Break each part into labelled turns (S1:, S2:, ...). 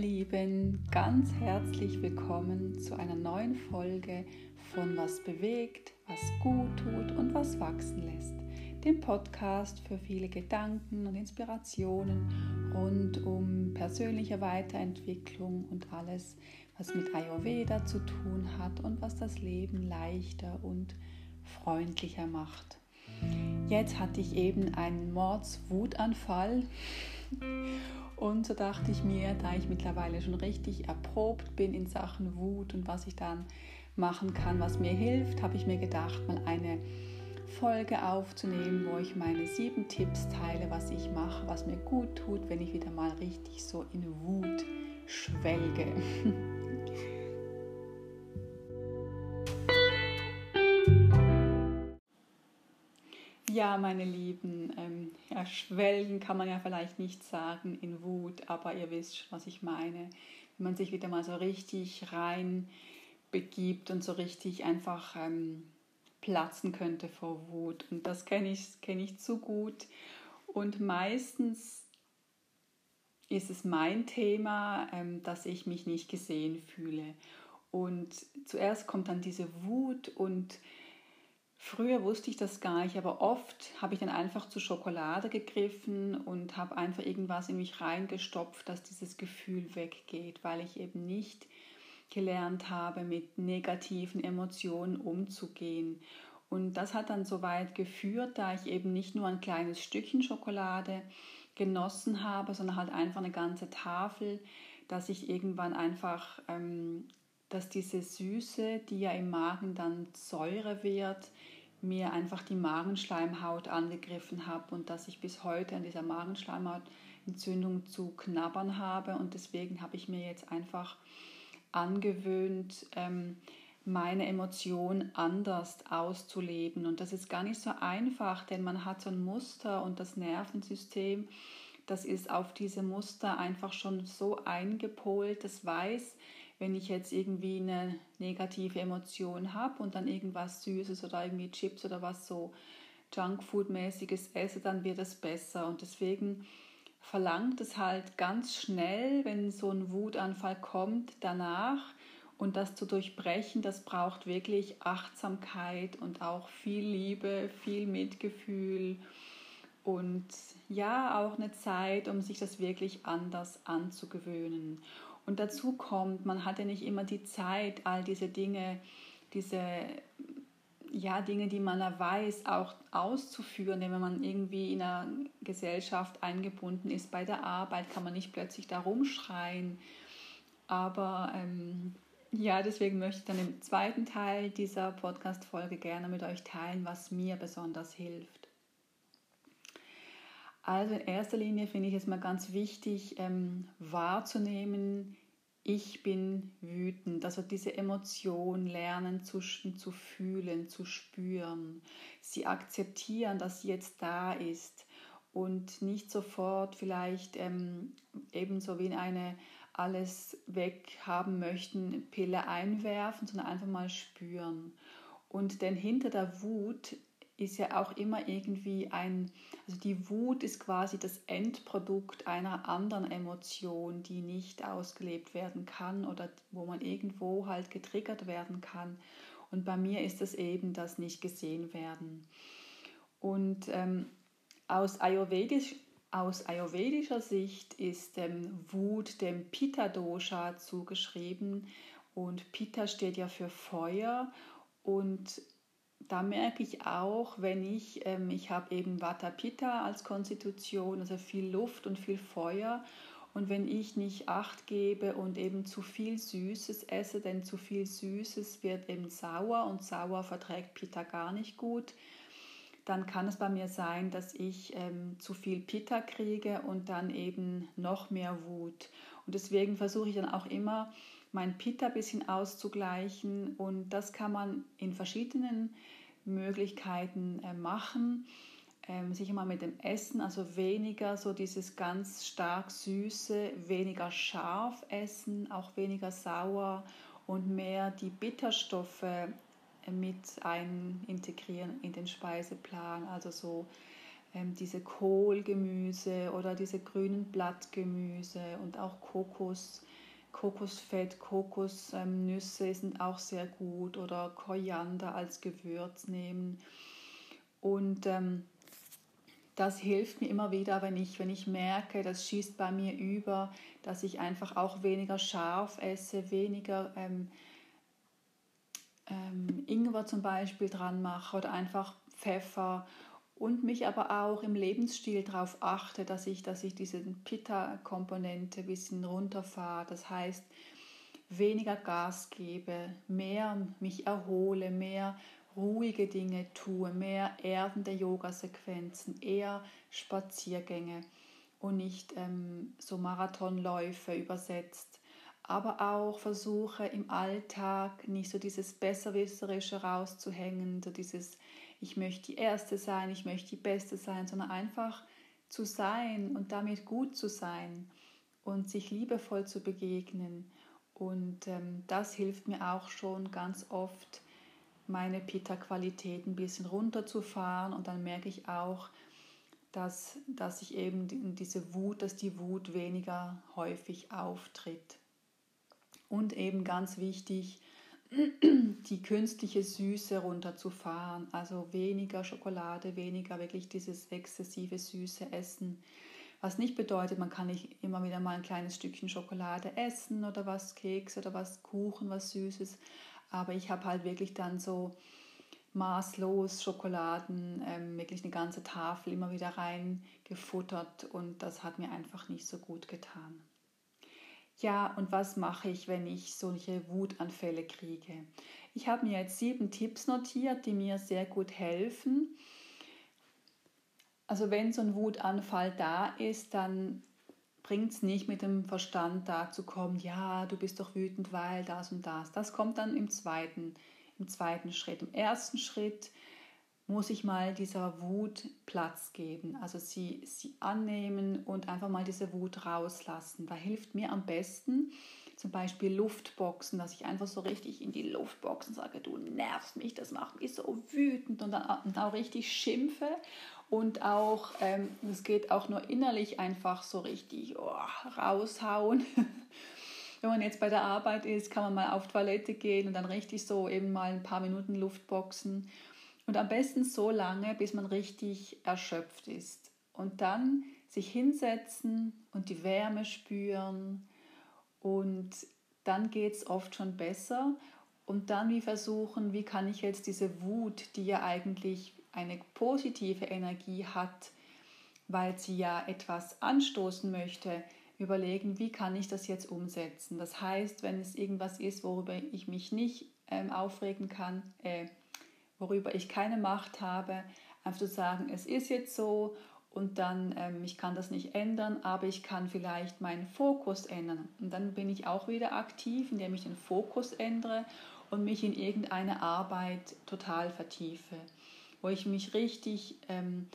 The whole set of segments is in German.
S1: Lieben, ganz herzlich willkommen zu einer neuen Folge von Was bewegt, was gut tut und was wachsen lässt. Dem Podcast für viele Gedanken und Inspirationen rund um persönliche Weiterentwicklung und alles, was mit Ayurveda zu tun hat und was das Leben leichter und freundlicher macht. Jetzt hatte ich eben einen Mordswutanfall und so dachte ich mir, da ich mittlerweile schon richtig erprobt bin in Sachen Wut und was ich dann machen kann, was mir hilft, habe ich mir gedacht, mal eine Folge aufzunehmen, wo ich meine sieben Tipps teile, was ich mache, was mir gut tut, wenn ich wieder mal richtig so in Wut schwelge. Ja, meine Lieben, ähm, ja, schwelgen kann man ja vielleicht nicht sagen in Wut, aber ihr wisst was ich meine. Wenn man sich wieder mal so richtig rein begibt und so richtig einfach ähm, platzen könnte vor Wut. Und das kenne ich, kenn ich zu gut. Und meistens ist es mein Thema, ähm, dass ich mich nicht gesehen fühle. Und zuerst kommt dann diese Wut und Früher wusste ich das gar nicht, aber oft habe ich dann einfach zu Schokolade gegriffen und habe einfach irgendwas in mich reingestopft, dass dieses Gefühl weggeht, weil ich eben nicht gelernt habe, mit negativen Emotionen umzugehen. Und das hat dann so weit geführt, da ich eben nicht nur ein kleines Stückchen Schokolade genossen habe, sondern halt einfach eine ganze Tafel, dass ich irgendwann einfach, ähm, dass diese Süße, die ja im Magen dann Säure wird, mir einfach die Magenschleimhaut angegriffen habe und dass ich bis heute an dieser Magenschleimhautentzündung zu knabbern habe. Und deswegen habe ich mir jetzt einfach angewöhnt, ähm, meine Emotionen anders auszuleben. Und das ist gar nicht so einfach, denn man hat so ein Muster und das Nervensystem, das ist auf diese Muster einfach schon so eingepolt, das weiß, wenn ich jetzt irgendwie eine negative Emotion habe und dann irgendwas Süßes oder irgendwie Chips oder was so Junkfood-mäßiges esse, dann wird es besser. Und deswegen verlangt es halt ganz schnell, wenn so ein Wutanfall kommt, danach und das zu durchbrechen, das braucht wirklich Achtsamkeit und auch viel Liebe, viel Mitgefühl und ja, auch eine Zeit, um sich das wirklich anders anzugewöhnen. Und dazu kommt, man hatte nicht immer die Zeit, all diese Dinge, diese ja, Dinge, die man weiß, auch auszuführen. Denn wenn man irgendwie in einer Gesellschaft eingebunden ist, bei der Arbeit, kann man nicht plötzlich da rumschreien. Aber ähm, ja, deswegen möchte ich dann im zweiten Teil dieser Podcast-Folge gerne mit euch teilen, was mir besonders hilft. Also in erster Linie finde ich es mal ganz wichtig ähm, wahrzunehmen, ich bin wütend. Also diese Emotion lernen zu, zu fühlen, zu spüren. Sie akzeptieren, dass sie jetzt da ist und nicht sofort vielleicht ähm, ebenso wie in eine alles weghaben möchten Pille einwerfen, sondern einfach mal spüren. Und denn hinter der Wut ist ja auch immer irgendwie ein, also die Wut ist quasi das Endprodukt einer anderen Emotion, die nicht ausgelebt werden kann oder wo man irgendwo halt getriggert werden kann. Und bei mir ist es eben das nicht gesehen werden. Und ähm, aus, Ayurvedisch, aus ayurvedischer Sicht ist ähm, Wut dem Pitta-Dosha zugeschrieben. Und Pitta steht ja für Feuer. Und da merke ich auch, wenn ich, ähm, ich habe eben Vata Pitta als Konstitution, also viel Luft und viel Feuer. Und wenn ich nicht Acht gebe und eben zu viel Süßes esse, denn zu viel Süßes wird eben sauer und sauer verträgt Pitta gar nicht gut, dann kann es bei mir sein, dass ich ähm, zu viel Pitta kriege und dann eben noch mehr Wut. Und deswegen versuche ich dann auch immer, mein Pitta ein bisschen auszugleichen. Und das kann man in verschiedenen Möglichkeiten äh, machen. Ähm, sicher mal mit dem Essen, also weniger so dieses ganz stark süße, weniger scharf essen, auch weniger sauer und mehr die Bitterstoffe äh, mit ein integrieren in den Speiseplan. Also so ähm, diese Kohlgemüse oder diese grünen Blattgemüse und auch Kokos. Kokosfett, Kokosnüsse sind auch sehr gut oder Koriander als Gewürz nehmen. Und ähm, das hilft mir immer wieder, wenn ich, wenn ich merke, das schießt bei mir über, dass ich einfach auch weniger scharf esse, weniger ähm, ähm, Ingwer zum Beispiel dran mache oder einfach Pfeffer und mich aber auch im Lebensstil darauf achte, dass ich, dass ich diese Pitta-Komponente ein bisschen runterfahre. Das heißt, weniger Gas gebe, mehr mich erhole, mehr ruhige Dinge tue, mehr erdende Yoga-Sequenzen, eher Spaziergänge und nicht ähm, so Marathonläufe übersetzt. Aber auch versuche im Alltag nicht so dieses Besserwisserische rauszuhängen, so dieses Ich möchte die Erste sein, ich möchte die Beste sein, sondern einfach zu sein und damit gut zu sein und sich liebevoll zu begegnen. Und ähm, das hilft mir auch schon ganz oft, meine Pitta-Qualität ein bisschen runterzufahren und dann merke ich auch, dass, dass ich eben diese Wut, dass die Wut weniger häufig auftritt. Und eben ganz wichtig, die künstliche Süße runterzufahren, also weniger Schokolade, weniger wirklich dieses exzessive süße Essen. Was nicht bedeutet, man kann nicht immer wieder mal ein kleines Stückchen Schokolade essen oder was Keks oder was Kuchen, was Süßes, aber ich habe halt wirklich dann so maßlos Schokoladen, ähm, wirklich eine ganze Tafel immer wieder reingefuttert und das hat mir einfach nicht so gut getan. Ja, und was mache ich, wenn ich solche Wutanfälle kriege? Ich habe mir jetzt sieben Tipps notiert, die mir sehr gut helfen. Also wenn so ein Wutanfall da ist, dann bringt es nicht mit dem Verstand da zu kommen, ja, du bist doch wütend, weil das und das. Das kommt dann im zweiten, im zweiten Schritt. Im ersten Schritt muss ich mal dieser Wut Platz geben, also sie, sie annehmen und einfach mal diese Wut rauslassen. Da hilft mir am besten zum Beispiel Luftboxen, dass ich einfach so richtig in die Luftboxen sage, du nervst mich, das macht mich so wütend und dann, auch richtig schimpfe und auch, ähm, es geht auch nur innerlich einfach so richtig oh, raushauen. Wenn man jetzt bei der Arbeit ist, kann man mal auf Toilette gehen und dann richtig so eben mal ein paar Minuten Luft boxen. Und am besten so lange, bis man richtig erschöpft ist. Und dann sich hinsetzen und die Wärme spüren. Und dann geht es oft schon besser. Und dann wie versuchen, wie kann ich jetzt diese Wut, die ja eigentlich eine positive Energie hat, weil sie ja etwas anstoßen möchte, überlegen, wie kann ich das jetzt umsetzen. Das heißt, wenn es irgendwas ist, worüber ich mich nicht ähm, aufregen kann, äh, worüber ich keine Macht habe, einfach zu sagen, es ist jetzt so und dann, ähm, ich kann das nicht ändern, aber ich kann vielleicht meinen Fokus ändern. Und dann bin ich auch wieder aktiv, indem ich den Fokus ändere und mich in irgendeine Arbeit total vertiefe wo ich mich richtig ähm,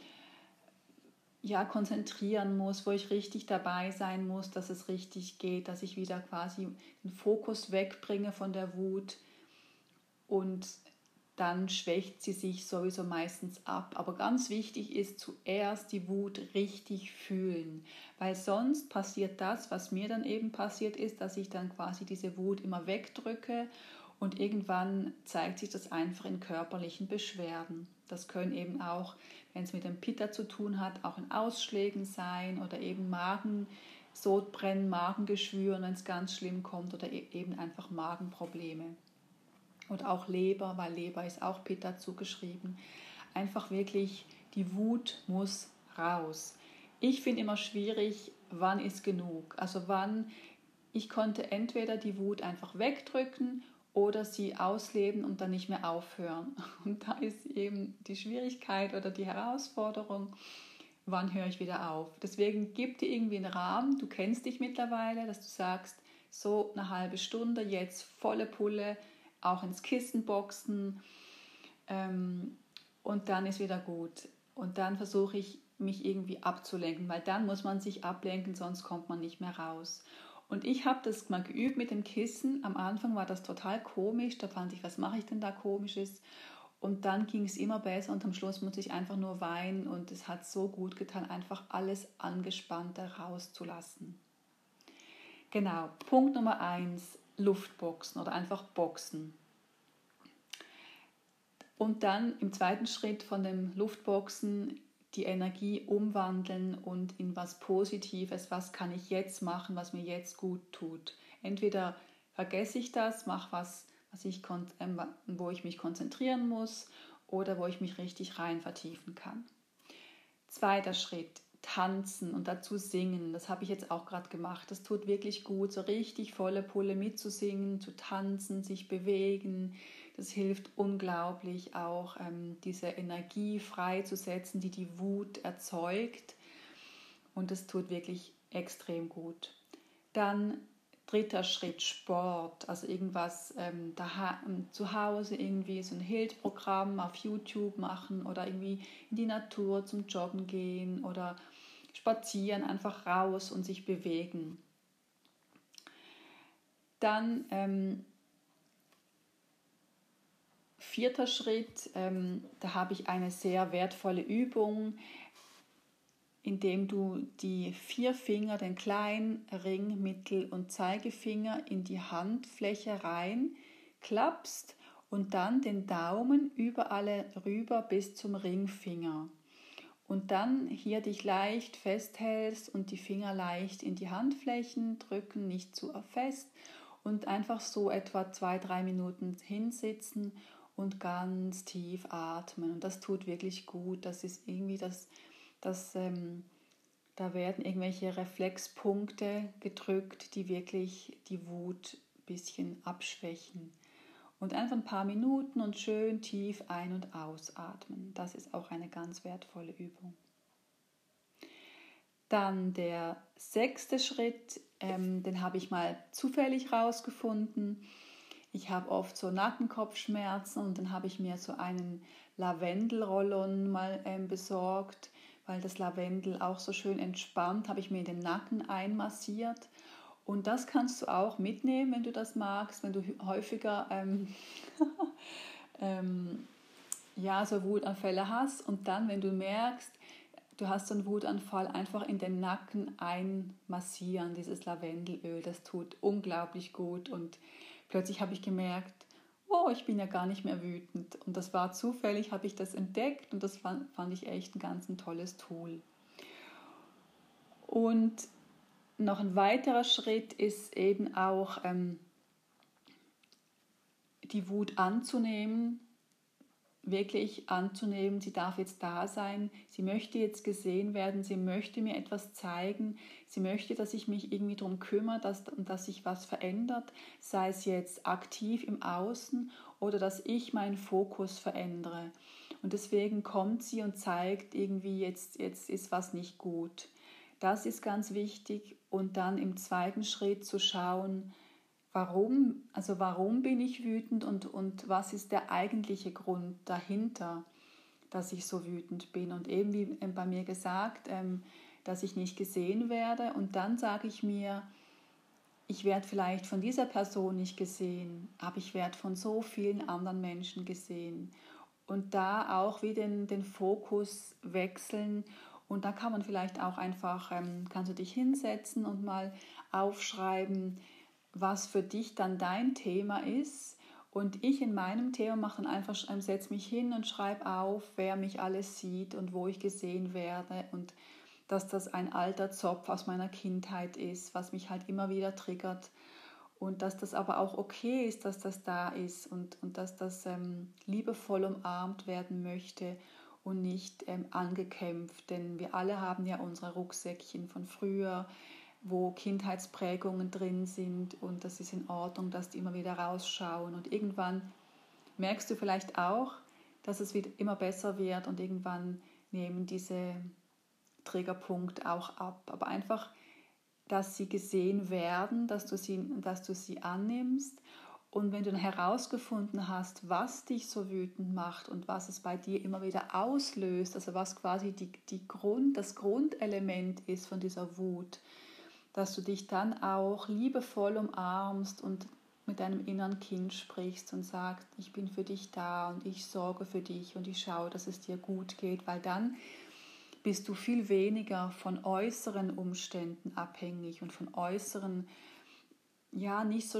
S1: ja, konzentrieren muss, wo ich richtig dabei sein muss, dass es richtig geht, dass ich wieder quasi den Fokus wegbringe von der Wut und dann schwächt sie sich sowieso meistens ab. Aber ganz wichtig ist zuerst die Wut richtig fühlen, weil sonst passiert das, was mir dann eben passiert ist, dass ich dann quasi diese Wut immer wegdrücke und irgendwann zeigt sich das einfach in körperlichen Beschwerden. Das können eben auch, wenn es mit dem Pitta zu tun hat, auch in Ausschlägen sein oder eben Magen, Sodbrennen, Magengeschwüren, wenn es ganz schlimm kommt oder e-, eben einfach Magenprobleme. Und auch Leber, weil Leber ist auch Pitta zugeschrieben. Einfach wirklich, die Wut muss raus. Ich finde immer schwierig, wann ist genug? Also wann, ich konnte entweder die Wut einfach wegdrücken oder sie ausleben und dann nicht mehr aufhören. Und da ist eben die Schwierigkeit oder die Herausforderung, wann höre ich wieder auf. Deswegen gib dir irgendwie einen Rahmen, du kennst dich mittlerweile, dass du sagst, so eine halbe Stunde, jetzt volle Pulle, auch ins Kissen boxen ähm, und dann ist wieder gut. Und dann versuche ich mich irgendwie abzulenken, weil dann muss man sich ablenken, sonst kommt man nicht mehr raus. Und ich habe das mal geübt mit dem Kissen. Am Anfang war das total komisch. Da fand ich, was mache ich denn da komisches? Und dann ging es immer besser und am Schluss musste ich einfach nur weinen und es hat so gut getan, einfach alles Angespannte rauszulassen. Genau, Punkt Nummer eins, Luftboxen oder einfach Boxen. Und dann im zweiten Schritt von dem Luftboxen die Energie umwandeln und in was Positives, was kann ich jetzt machen, was mir jetzt gut tut. Entweder vergesse ich das, mache was, was ich, ähm, wo ich mich konzentrieren muss oder wo ich mich richtig rein vertiefen kann. Zweiter Schritt, tanzen und dazu singen. Das habe ich jetzt auch gerade gemacht. Das tut wirklich gut, so richtig volle Pulle mitzusingen, zu tanzen, sich bewegen, das hilft unglaublich auch, ähm, diese Energie freizusetzen, die die Wut erzeugt. Und das tut wirklich extrem gut. Dann dritter Schritt Sport, also irgendwas ähm, daheim, zu Hause irgendwie so ein Hild-Programm auf YouTube machen oder irgendwie in die Natur zum Joggen gehen oder spazieren, einfach raus und sich bewegen. Dann ähm, vierter Schritt, ähm, da habe ich eine sehr wertvolle Übung, indem du die vier Finger, den kleinen, Ring, Mittel- und Zeigefinger in die Handfläche rein klappst und dann den Daumen über alle rüber bis zum Ringfinger. Und dann hier dich leicht festhältst und die Finger leicht in die Handflächen drücken, nicht zu fest und einfach so etwa zwei, drei Minuten hinsitzen und ganz tief atmen. Und das tut wirklich gut. Das ist irgendwie das, das ähm, da werden irgendwelche Reflexpunkte gedrückt, die wirklich die Wut ein bisschen abschwächen. Und einfach ein paar Minuten und schön tief ein- und ausatmen. Das ist auch eine ganz wertvolle Übung. Dann der sechste Schritt, ähm, den habe ich mal zufällig rausgefunden. Ich habe oft so Nackenkopfschmerzen und dann habe ich mir so einen Lavendelrollon mal ähm, besorgt, weil das Lavendel auch so schön entspannt, habe ich mir in den Nacken einmassiert. Und das kannst du auch mitnehmen, wenn du das magst, wenn du häufiger ähm, ähm, ja, so Wutanfälle hast. Und dann, wenn du merkst, du hast so einen Wutanfall, einfach in den Nacken einmassieren, dieses Lavendelöl. Das tut unglaublich gut und plötzlich habe ich gemerkt, oh, ich bin ja gar nicht mehr wütend. Und das war zufällig, habe ich das entdeckt und das fand, fand ich echt ein ganz ein tolles Tool. Und noch ein weiterer Schritt ist eben auch ähm, die Wut anzunehmen, wirklich anzunehmen, sie darf jetzt da sein, sie möchte jetzt gesehen werden, sie möchte mir etwas zeigen, sie möchte, dass ich mich irgendwie darum kümmere, dass, dass sich was verändert, sei es jetzt aktiv im Außen oder dass ich meinen Fokus verändere. Und deswegen kommt sie und zeigt irgendwie, jetzt, jetzt ist was nicht gut. Das ist ganz wichtig. Und dann im zweiten Schritt zu schauen, warum, also warum bin ich wütend und, und was ist der eigentliche Grund dahinter, dass ich so wütend bin. Und eben wie bei mir gesagt, ähm, dass ich nicht gesehen werde. Und dann sage ich mir, ich werde vielleicht von dieser Person nicht gesehen, aber ich werde von so vielen anderen Menschen gesehen. Und da auch wieder den, den Fokus wechseln. Und da kann man vielleicht auch einfach, ähm, kannst du dich hinsetzen und mal aufschreiben, was für dich dann dein Thema ist. Und ich in meinem Thema mache dann einfach, ähm, setze mich hin und schreibe auf, wer mich alles sieht und wo ich gesehen werde. Und dass das ein alter Zopf aus meiner Kindheit ist, was mich halt immer wieder triggert. Und dass das aber auch okay ist, dass das da ist und, und dass das ähm, liebevoll umarmt werden möchte und nicht ähm, angekämpft, denn wir alle haben ja unsere Rucksäckchen von früher, wo Kindheitsprägungen drin sind und das ist in Ordnung, dass die immer wieder rausschauen. Und irgendwann merkst du vielleicht auch, dass es immer besser wird und irgendwann nehmen diese Triggerpunkte auch ab, aber einfach, dass sie gesehen werden, dass du sie, dass du sie annimmst. Und wenn du dann herausgefunden hast, was dich so wütend macht und was es bei dir immer wieder auslöst, also was quasi die, die Grund, das Grundelement ist von dieser Wut, dass du dich dann auch liebevoll umarmst und mit deinem inneren Kind sprichst und sagst, ich bin für dich da und ich sorge für dich und ich schaue, dass es dir gut geht, weil dann bist du viel weniger von äußeren Umständen abhängig und von äußeren, ja, nicht so,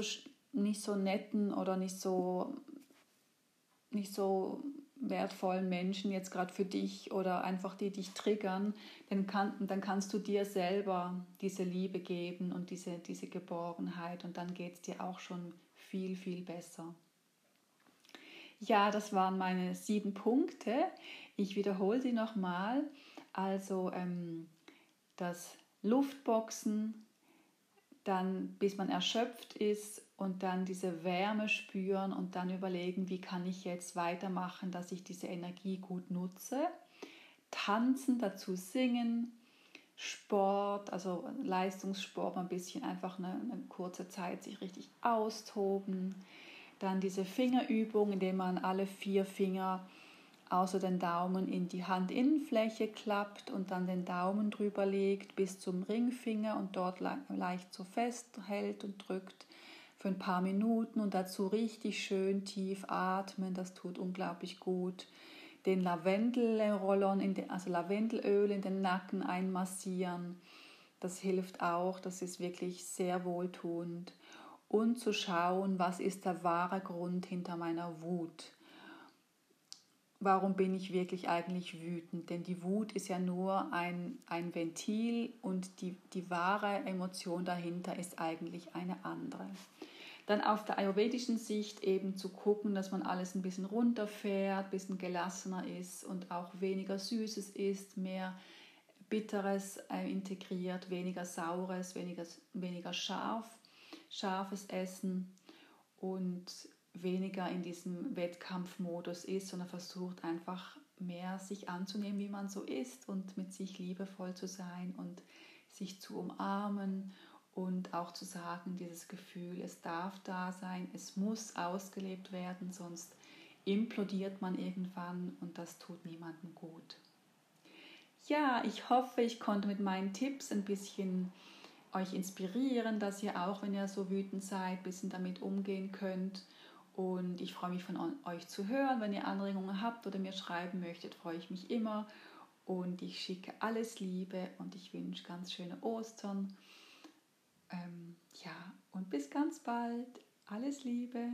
S1: nicht so netten oder nicht so, nicht so wertvollen Menschen jetzt gerade für dich oder einfach die dich triggern, dann, kann, dann kannst du dir selber diese Liebe geben und diese, diese Geborgenheit und dann geht es dir auch schon viel, viel besser. Ja, das waren meine sieben Punkte. Ich wiederhole sie nochmal. Also ähm, das Luftboxen, dann bis man erschöpft ist und dann diese Wärme spüren und dann überlegen, wie kann ich jetzt weitermachen, dass ich diese Energie gut nutze. Tanzen, dazu singen, Sport, also Leistungssport, ein bisschen einfach eine, eine kurze Zeit sich richtig austoben. Dann diese Fingerübung, indem man alle vier Finger außer den Daumen in die Handinnenfläche klappt und dann den Daumen drüber legt bis zum Ringfinger und dort leicht so festhält und drückt für ein paar Minuten und dazu richtig schön tief atmen, das tut unglaublich gut. Den Lavendelrollon, also Lavendelöl in den Nacken einmassieren, das hilft auch, das ist wirklich sehr wohltuend. Und zu schauen, was ist der wahre Grund hinter meiner Wut warum bin ich wirklich eigentlich wütend? Denn die Wut ist ja nur ein, ein Ventil und die, die wahre Emotion dahinter ist eigentlich eine andere. Dann auf der ayurvedischen Sicht eben zu gucken, dass man alles ein bisschen runterfährt, ein bisschen gelassener ist und auch weniger Süßes isst, mehr Bitteres äh, integriert, weniger Saures, weniger, weniger scharf, scharfes Essen und weniger in diesem Wettkampfmodus ist, sondern versucht einfach mehr sich anzunehmen, wie man so ist und mit sich liebevoll zu sein und sich zu umarmen und auch zu sagen, dieses Gefühl, es darf da sein, es muss ausgelebt werden, sonst implodiert man irgendwann und das tut niemandem gut. Ja, ich hoffe, ich konnte mit meinen Tipps ein bisschen euch inspirieren, dass ihr auch, wenn ihr so wütend seid, ein bisschen damit umgehen könnt und ich freue mich von euch zu hören. Wenn ihr Anregungen habt oder mir schreiben möchtet, freue ich mich immer. Und ich schicke alles Liebe und ich wünsche ganz schöne Ostern. Ähm, ja, und bis ganz bald. Alles Liebe.